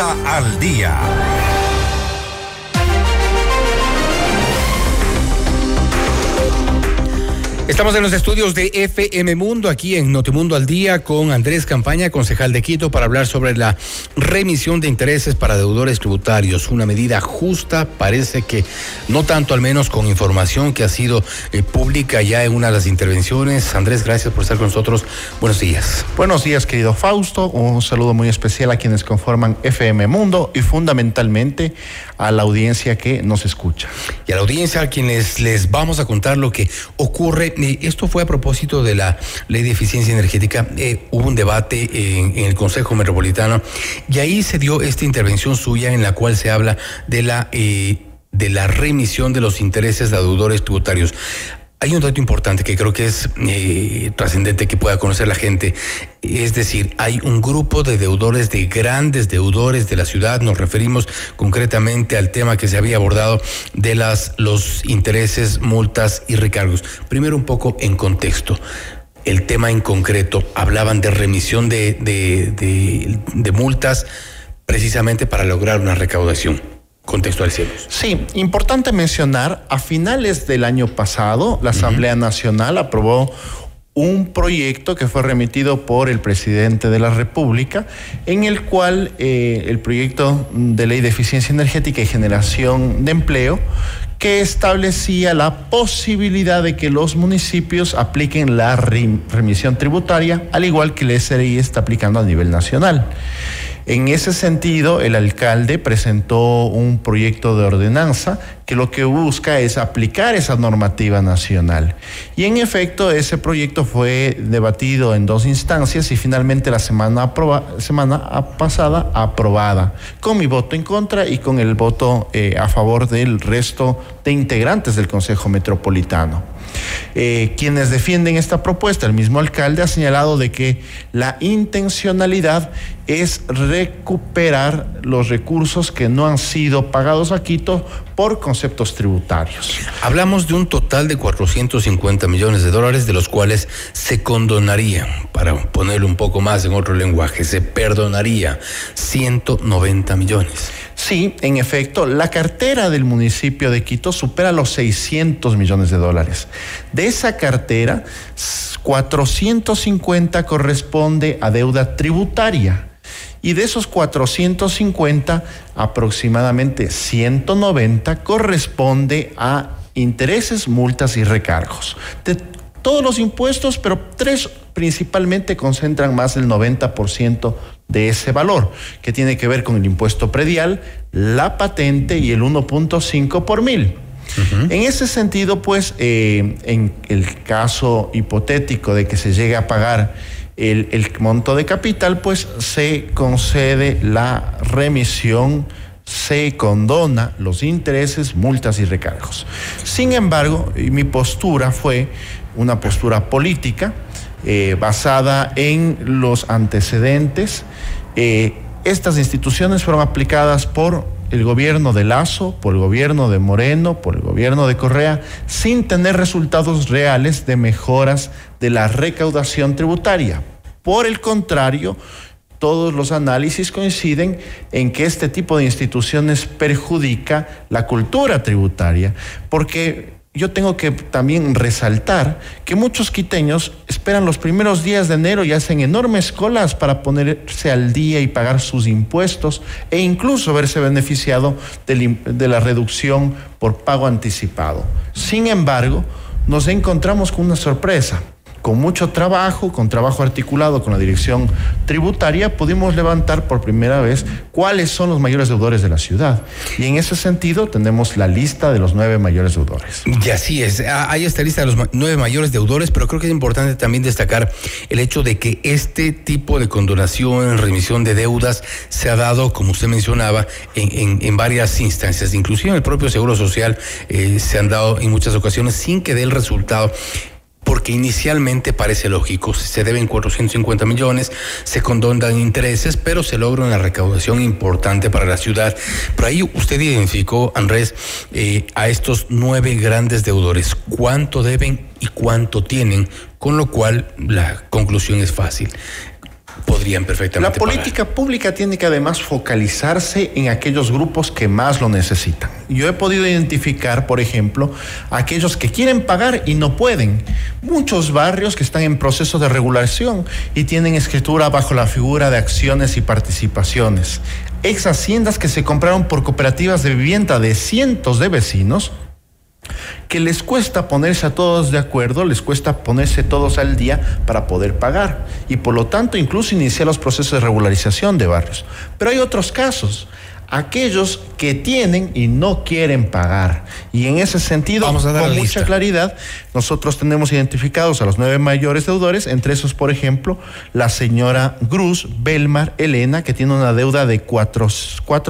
Al Día. Estamos en los estudios de FM Mundo, aquí en Notimundo al Día, con Andrés Campaña, concejal de Quito, para hablar sobre la remisión de intereses para deudores tributarios. Una medida justa, parece que no tanto al menos con información que ha sido eh, pública ya en una de las intervenciones. Andrés, gracias por estar con nosotros. Buenos días. Buenos días, querido Fausto. Un saludo muy especial a quienes conforman FM Mundo y fundamentalmente a la audiencia que nos escucha. Y a la audiencia a quienes les vamos a contar lo que ocurre esto fue a propósito de la ley de eficiencia energética. Eh, hubo un debate en, el Consejo Metropolitano y ahí se dio esta intervención suya en la cual se habla de la, eh, de la remisión de los intereses de deudores tributarios. Hay un dato importante que creo que es eh, trascendente que pueda conocer la gente. Es decir, hay un grupo de deudores, de grandes deudores de la ciudad. Nos referimos concretamente al tema que se había abordado de las, los intereses, multas y recargos. Primero un poco en contexto. El tema en concreto, hablaban de remisión de, de multas precisamente para lograr una recaudación contextualicemos. Sí, importante mencionar, a finales del año pasado, la Asamblea Nacional aprobó un proyecto que fue remitido por el presidente de la República, en el cual eh, el proyecto de ley de eficiencia energética y generación de empleo, que establecía la posibilidad de que los municipios apliquen la remisión tributaria, al igual que el SRI está aplicando a nivel nacional. En ese sentido, el alcalde presentó un proyecto de ordenanza que lo que busca es aplicar esa normativa nacional. Y en efecto, ese proyecto fue debatido en dos instancias y finalmente la semana, semana pasada aprobada, con mi voto en contra y con el voto eh, a favor del resto de integrantes del Consejo Metropolitano. Eh, quienes defienden esta propuesta, el mismo alcalde ha señalado de que la intencionalidad es recuperar los recursos que no han sido pagados a Quito por conceptos tributarios. Hablamos de un total de 450 millones de dólares, de los cuales se condonaría, para ponerlo un poco más en otro lenguaje, se perdonaría 190 millones. Sí, en efecto, la cartera del municipio de Quito supera los 600 millones de dólares. De esa cartera, 450 corresponde a deuda tributaria. Y de esos 450, aproximadamente 190 corresponde a intereses, multas y recargos. De todos los impuestos, pero tres principalmente concentran más del 90% de ese valor, que tiene que ver con el impuesto predial, la patente y el 1.5 por mil. En ese sentido, pues, eh, en el caso hipotético de que se llegue a pagar el, el monto de capital, pues se concede la remisión se condona los intereses, multas y recargos. Sin embargo, mi postura fue una postura política eh, basada en los antecedentes. Eh, estas instituciones fueron aplicadas por el gobierno de Lazo, por el gobierno de Moreno, por el gobierno de Correa, sin tener resultados reales de mejoras de la recaudación tributaria. Por el contrario, todos los análisis coinciden en que este tipo de instituciones perjudica la cultura tributaria, porque yo tengo que también resaltar que muchos quiteños esperan los primeros días de enero y hacen enormes colas para ponerse al día y pagar sus impuestos e incluso verse beneficiado de, la reducción por pago anticipado. Sin embargo, nos encontramos con una sorpresa con mucho trabajo, con trabajo articulado con la dirección tributaria, pudimos levantar por primera vez cuáles son los mayores deudores de la ciudad. Y en ese sentido tenemos la lista de los nueve mayores deudores. Y así es, ah, hay esta lista de los nueve mayores deudores, pero creo que es importante también destacar el hecho de que este tipo de condonación, remisión de deudas, se ha dado, como usted mencionaba, en, varias instancias, inclusive en el propio Seguro Social eh, se han dado en muchas ocasiones sin que dé el resultado porque inicialmente parece lógico, se deben 450 millones, se condonan intereses, pero se logra una recaudación importante para la ciudad. Por ahí usted identificó, Andrés, eh, a estos nueve grandes deudores, cuánto deben y cuánto tienen, con lo cual la conclusión es fácil. podrían perfectamente. La política pública tiene que además focalizarse en aquellos grupos que más lo necesitan. Yo he podido identificar, por ejemplo, aquellos que quieren pagar y no pueden. Muchos barrios que están en proceso de regulación y tienen escritura bajo la figura de acciones y participaciones. Ex haciendas que se compraron por cooperativas de vivienda de cientos de vecinos que les cuesta ponerse a todos de acuerdo, les cuesta ponerse todos al día para poder pagar y por lo tanto incluso iniciar los procesos de regularización de barrios. Pero hay otros casos aquellos que tienen y no quieren pagar. Y en ese sentido, con mucha claridad, nosotros tenemos identificados a los nueve mayores deudores, entre esos, por ejemplo, la señora Cruz Belmar Elena, que tiene una deuda de cuatro,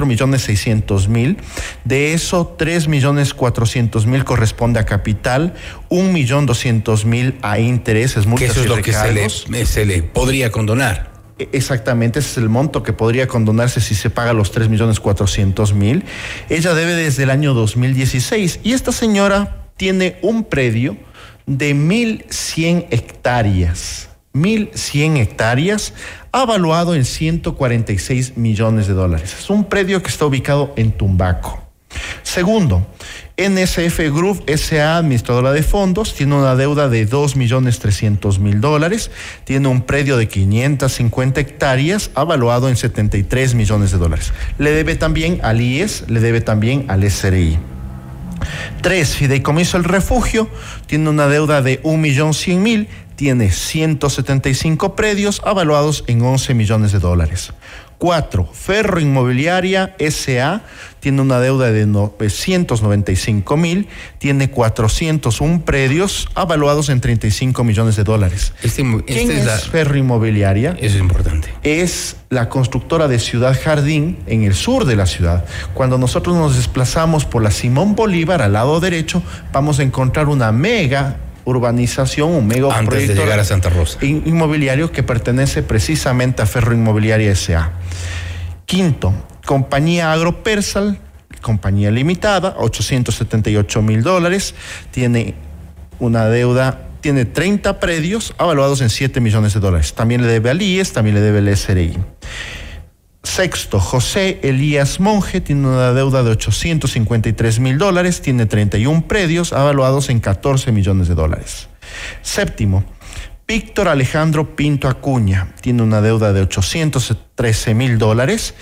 millones seiscientos mil. De eso, tres millones cuatrocientos mil corresponde a capital, un millón doscientos mil a intereses, multas eso es lo que se le podría condonar. Exactamente, ese es el monto que podría condonarse si se paga los 3 millones 400 mil. Ella debe desde el año 2016 y esta señora tiene un predio de 1.100 hectáreas. 1.100 hectáreas, avaluado en 146 millones de dólares. Es un predio que está ubicado en Tumbaco. Segundo, NSF Group SA, administradora de fondos, tiene una deuda de 2.300.000 dólares, tiene un predio de 550 hectáreas, avaluado en 73 millones de dólares. Le debe también al IES, le debe también al SRI. Tres, Fideicomiso El Refugio, tiene una deuda de 1.100.000, tiene 175 predios avaluados en 11 millones de dólares. Cuatro, Ferro Inmobiliaria SA tiene una deuda de 995 mil, tiene 401 predios avaluados en 35 millones de dólares. Este, ¿Quién este es, Ferro Inmobiliaria? Eso es importante. Es la constructora de Ciudad Jardín en el sur de la ciudad. Cuando nosotros nos desplazamos por la Simón Bolívar al lado derecho, vamos a encontrar una mega urbanización, un mega Antes de llegar a Santa Rosa. inmobiliario que pertenece precisamente a Ferro Inmobiliaria S.A. Quinto, compañía Agropersal, compañía limitada, 878 mil dólares, tiene una deuda, tiene 30 predios avaluados en 7 millones de dólares. También le debe al IES, también le debe al SRI. Sexto, José Elías Monge tiene una deuda de 853 mil dólares, tiene 31 predios avaluados en 14 millones de dólares. Séptimo, Víctor Alejandro Pinto Acuña tiene una deuda de 813 mil dólares,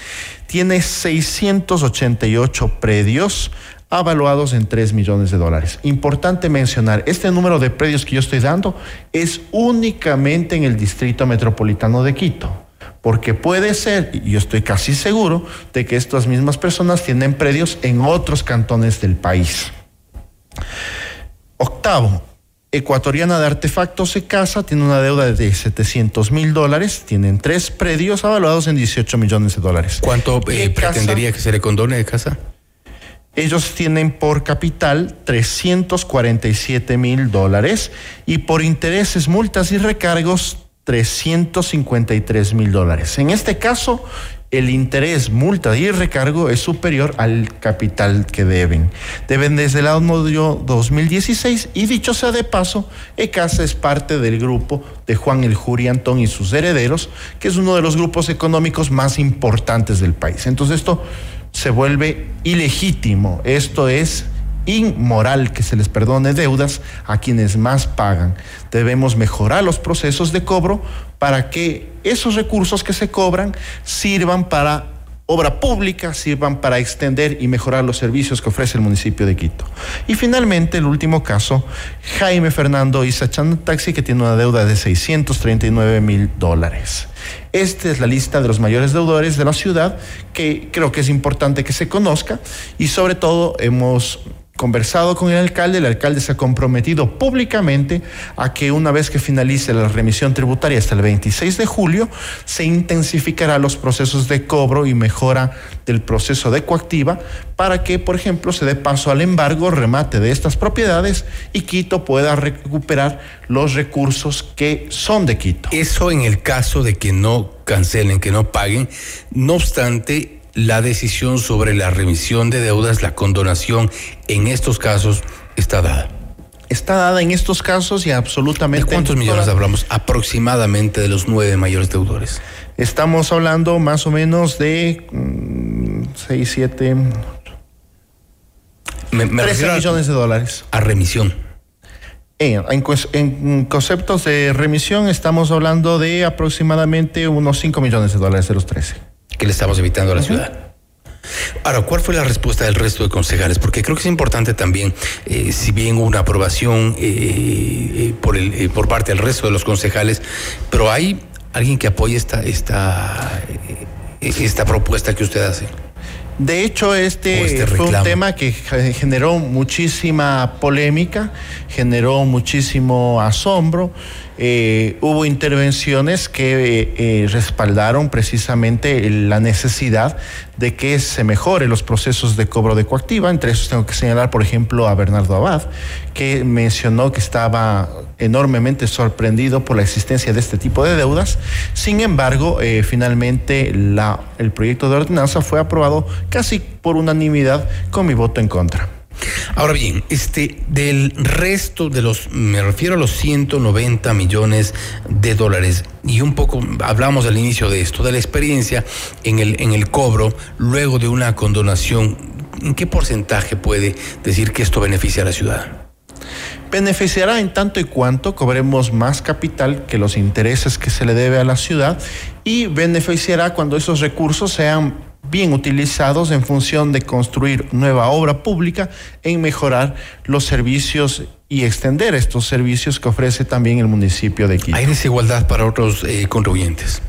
tiene 688 predios avaluados en 3 millones de dólares. Importante mencionar, este número de predios que yo estoy dando es únicamente en el Distrito Metropolitano de Quito porque puede ser, y yo estoy casi seguro, de que estas mismas personas tienen predios en otros cantones del país. Octavo, Ecuatoriana de Artefactos se casa, tiene una deuda de 700 mil dólares, tienen tres predios avaluados en 18 millones de dólares. ¿Cuánto eh, pretendería que se le condone de casa? Ellos tienen por capital 347 mil dólares y por intereses, multas y recargos 353 mil dólares. En este caso, el interés, multa y recargo es superior al capital que deben. Deben desde el año 2016 y dicho sea de paso, ECASA es parte del grupo de Juan El Juri Antón y sus herederos, que es uno de los grupos económicos más importantes del país. Entonces esto se vuelve ilegítimo, esto es inmoral que se les perdone deudas a quienes más pagan. Debemos mejorar los procesos de cobro para que esos recursos que se cobran sirvan para obra pública, sirvan para extender y mejorar los servicios que ofrece el municipio de Quito. Y finalmente, el último caso, Jaime Fernando Isachan Taxi, que tiene una deuda de 639 mil dólares. Esta es la lista de los mayores deudores de la ciudad que creo que es importante que se conozca y sobre todo hemos conversado con el alcalde, el alcalde se ha comprometido públicamente a que una vez que finalice la remisión tributaria hasta el 26 de julio, se intensificará los procesos de cobro y mejora del proceso de coactiva para que, por ejemplo, se dé paso al embargo, remate de estas propiedades y Quito pueda recuperar los recursos que son de Quito. Eso en el caso de que no cancelen, que no paguen. No obstante, la decisión sobre la remisión de deudas, la condonación en estos casos está dada. está dada en estos casos y absolutamente. ¿De cuántos millones hablamos aproximadamente de los nueve mayores deudores? Estamos hablando más o menos de 6, 7, 13 millones de dólares. A remisión. En, en, conceptos de remisión estamos hablando de aproximadamente unos 5 millones de dólares de los 13. Que le estamos evitando a la ciudad. Ahora, ¿cuál fue la respuesta del resto de concejales? Porque creo que es importante también, eh, si bien hubo una aprobación eh, eh, por, el, por parte del resto de los concejales, pero hay alguien que apoye esta, esta, esta propuesta que usted hace. De hecho, este, este fue un tema que generó muchísima polémica, generó muchísimo asombro. Eh, hubo intervenciones que eh, eh, respaldaron precisamente la necesidad de que se mejore los procesos de cobro de coactiva. Entre esos tengo que señalar, por ejemplo, a Bernardo Abad, que mencionó que estaba enormemente sorprendido por la existencia de este tipo de deudas. Sin embargo, finalmente la, el proyecto de ordenanza fue aprobado casi por unanimidad con mi voto en contra. Ahora bien, este, del resto de los, me refiero a los 190 millones de dólares, y un poco hablamos al inicio de esto, de la experiencia en el, en el cobro, luego de una condonación, ¿en qué porcentaje puede decir que esto beneficia a la ciudad? beneficiará en tanto y cuanto cobremos más capital que los intereses que se le debe a la ciudad y beneficiará cuando esos recursos sean bien utilizados en función de construir nueva obra pública en mejorar los servicios y extender estos servicios que ofrece también el municipio de Quito. ¿Hay desigualdad para otros eh, contribuyentes?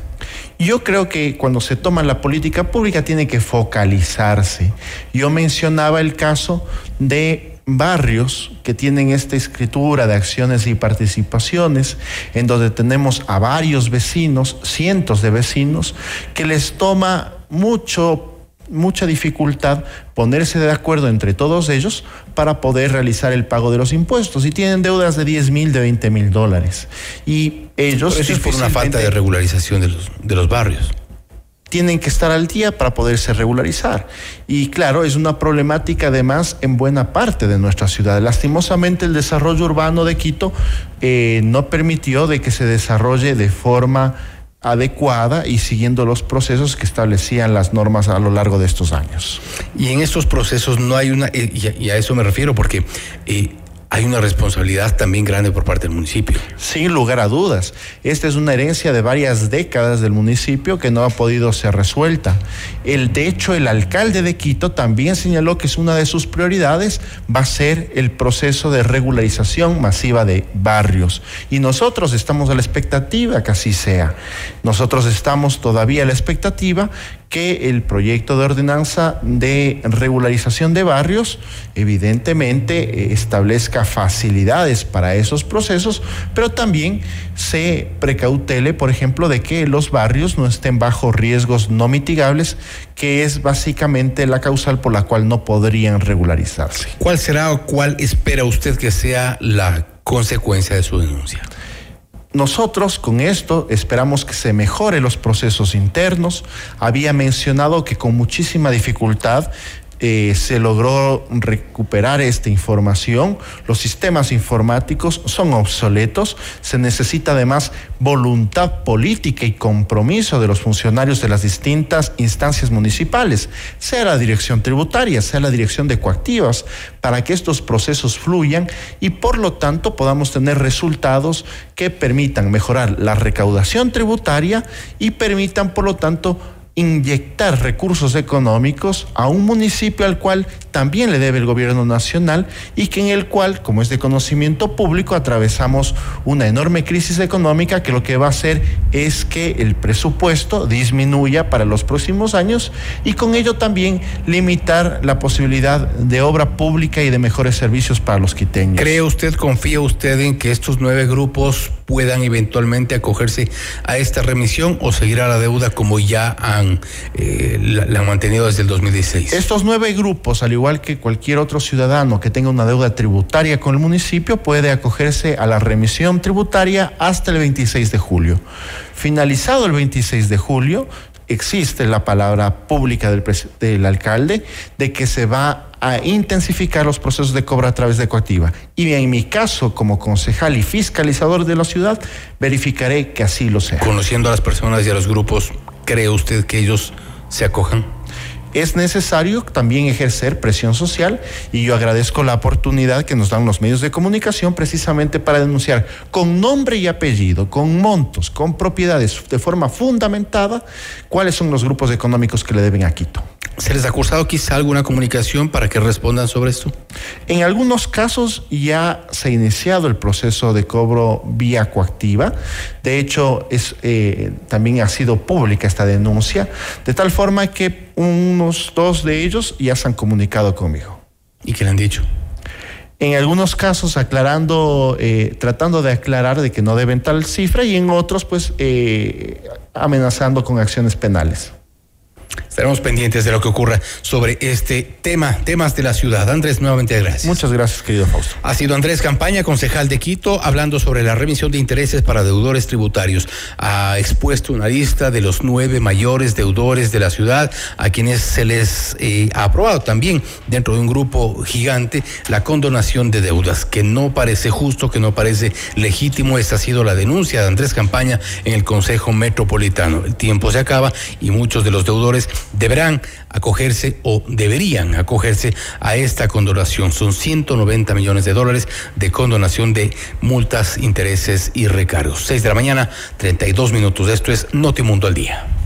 Yo creo que cuando se toma la política pública tiene que focalizarse. Yo mencionaba el caso de barrios que tienen esta escritura de acciones y participaciones, en donde tenemos a varios vecinos, cientos de vecinos, que les toma mucho mucha dificultad ponerse de acuerdo entre todos ellos para poder realizar el pago de los impuestos y tienen deudas de 10 mil, de 20 mil dólares. Y ellos... eso es por una falta de regularización de los, de los barrios tienen que estar al día para poderse regularizar. Y claro, es una problemática además en buena parte de nuestra ciudad. Lastimosamente el desarrollo urbano de Quito eh, no permitió de que se desarrolle de forma adecuada y siguiendo los procesos que establecían las normas a lo largo de estos años. Y en estos procesos no hay una, y a, eso me refiero, porque eh, hay una responsabilidad también grande por parte del municipio. Sin lugar a dudas. Esta es una herencia de varias décadas del municipio que no ha podido ser resuelta. El, de hecho, el alcalde de Quito también señaló que es una de sus prioridades va a ser el proceso de regularización masiva de barrios. Y nosotros estamos a la expectativa que así sea. Nosotros estamos todavía a la expectativa que el proyecto de ordenanza de regularización de barrios evidentemente eh, establezca facilidades para esos procesos, pero también se precautele, por ejemplo, de que los barrios no estén bajo riesgos no mitigables, que es básicamente la causal por la cual no podrían regularizarse. ¿Cuál será o cuál espera usted que sea la consecuencia de su denuncia? Nosotros con esto esperamos que se mejore los procesos internos. Había mencionado que con muchísima dificultad eh, se logró recuperar esta información. Los sistemas informáticos son obsoletos. Se necesita además voluntad política y compromiso de los funcionarios de las distintas instancias municipales, sea la dirección tributaria, sea la dirección de coactivas, para que estos procesos fluyan y por lo tanto podamos tener resultados que permitan mejorar la recaudación tributaria y permitan por lo tanto inyectar recursos económicos a un municipio al cual también le debe el gobierno nacional y que en el cual, como es de conocimiento público, atravesamos una enorme crisis económica que lo que va a hacer es que el presupuesto disminuya para los próximos años y con ello también limitar la posibilidad de obra pública y de mejores servicios para los quiteños. ¿Cree usted, confía usted en que estos nueve grupos puedan eventualmente acogerse a esta remisión o seguir a la deuda como ya han eh, la, han mantenido desde el 2016? Estos nueve grupos, al igual que cualquier otro ciudadano que tenga una deuda tributaria con el municipio, puede acogerse a la remisión tributaria hasta el 26 de julio. Finalizado el 26 de julio, existe la palabra pública del, del, alcalde de que se va a intensificar los procesos de cobro a través de Coactiva. Y en mi caso, como concejal y fiscalizador de la ciudad, verificaré que así lo sea. Conociendo a las personas y a los grupos, ¿cree usted que ellos se acojan? es necesario también ejercer presión social y yo agradezco la oportunidad que nos dan los medios de comunicación precisamente para denunciar con nombre y apellido, con montos, con propiedades de forma fundamentada cuáles son los grupos económicos que le deben a Quito. ¿Se les ha acusado quizá alguna comunicación para que respondan sobre esto? En algunos casos ya se ha iniciado el proceso de cobro vía coactiva. De hecho, es, eh, también ha sido pública esta denuncia, de tal forma que unos dos de ellos ya se han comunicado conmigo. ¿Y qué le han dicho? En algunos casos aclarando, eh, tratando de aclarar de que no deben tal cifra y en otros pues eh, amenazando con acciones penales. Estaremos pendientes de lo que ocurra sobre este tema, temas de la ciudad. Andrés, nuevamente gracias. Muchas gracias, querido Fausto. Ha sido Andrés Campaña, concejal de Quito, hablando sobre la remisión de intereses para deudores tributarios. Ha expuesto una lista de los nueve mayores deudores de la ciudad, a quienes se les eh, ha aprobado también dentro de un grupo gigante la condonación de deudas, que no parece justo, que no parece legítimo. Esta ha sido la denuncia de Andrés Campaña en el Consejo Metropolitano. El tiempo se acaba y muchos de los deudores deberán acogerse o deberían acogerse a esta condonación. Son 190 millones de dólares de condonación de multas, intereses y recargos. 6 de la mañana, 32 minutos. Esto es Notimundo al día.